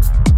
Thank you.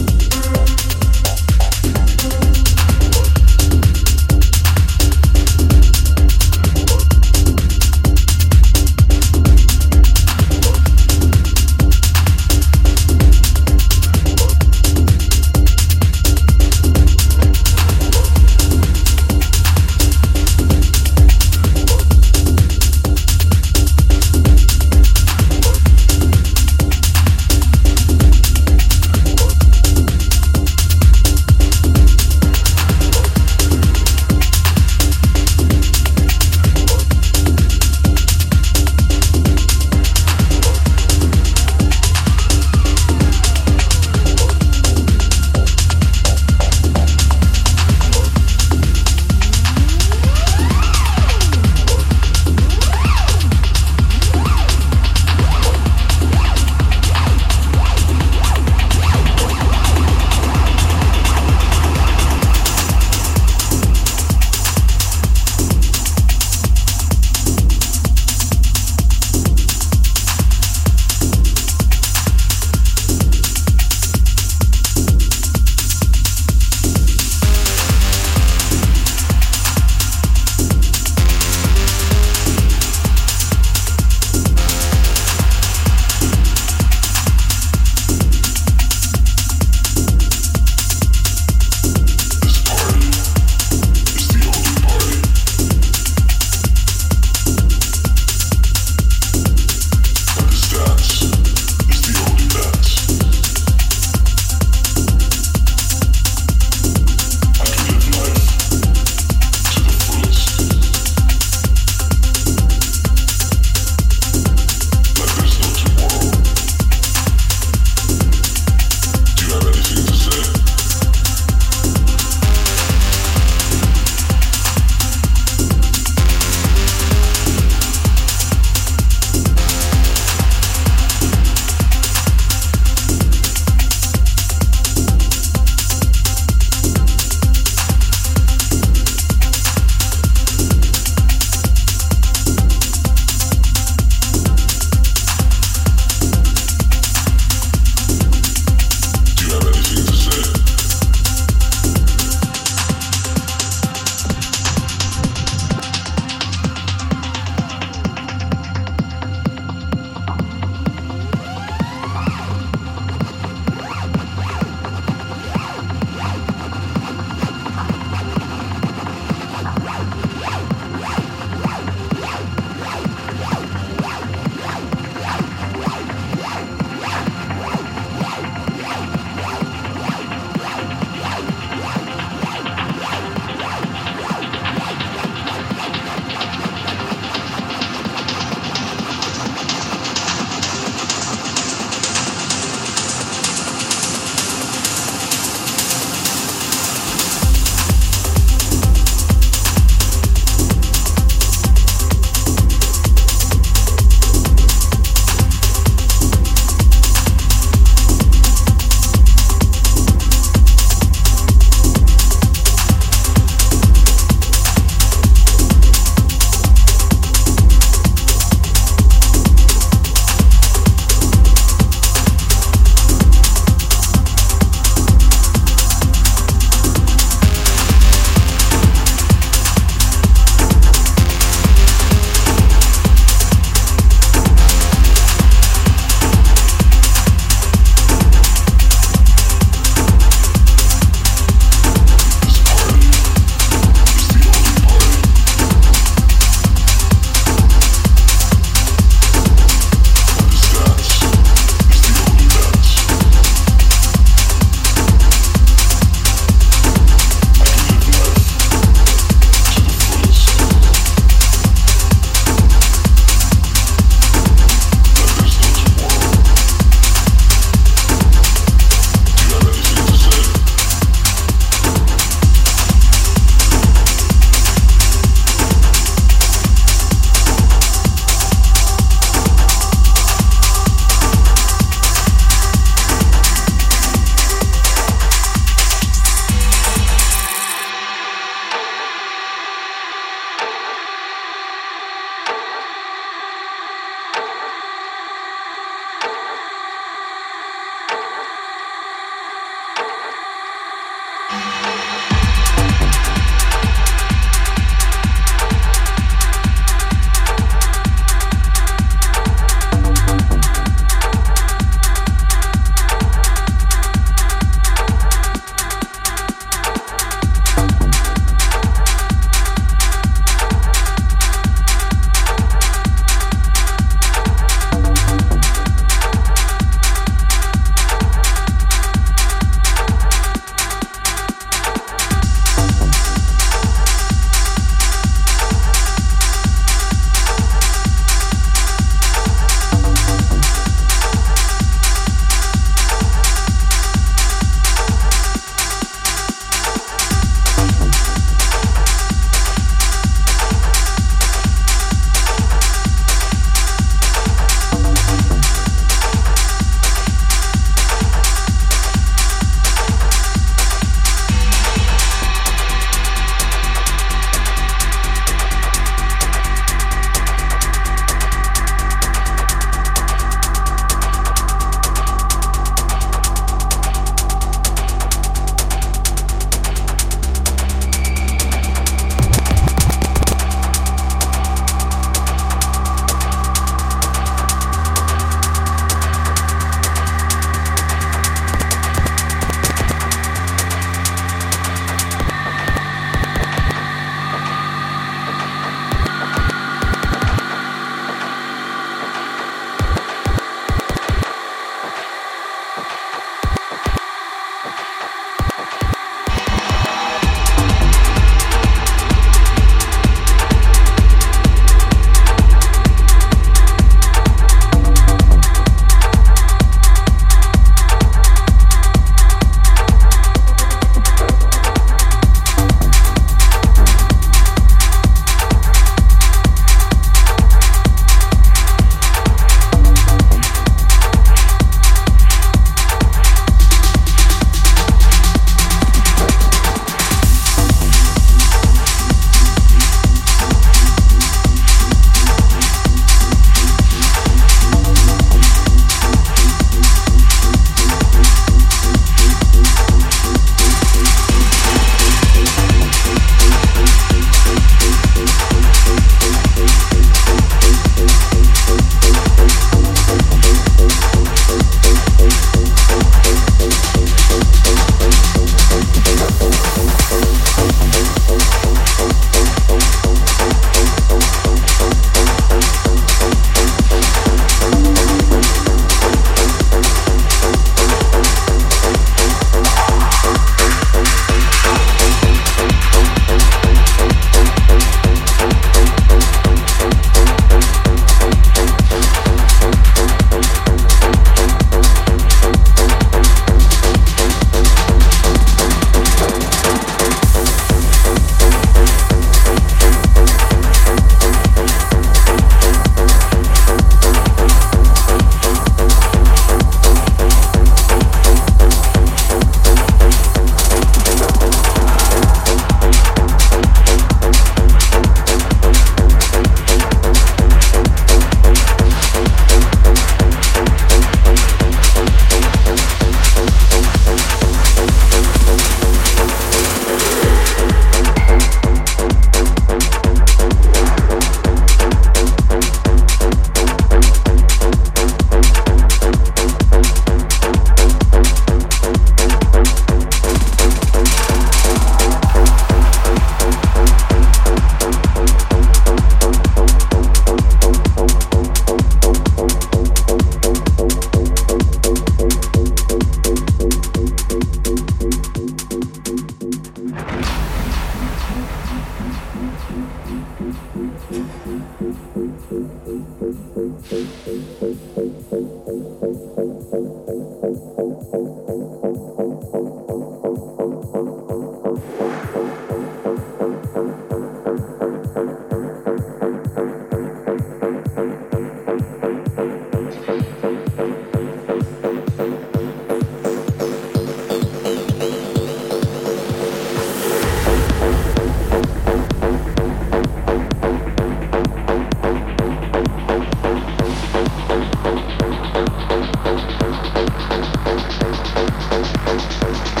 Thank you.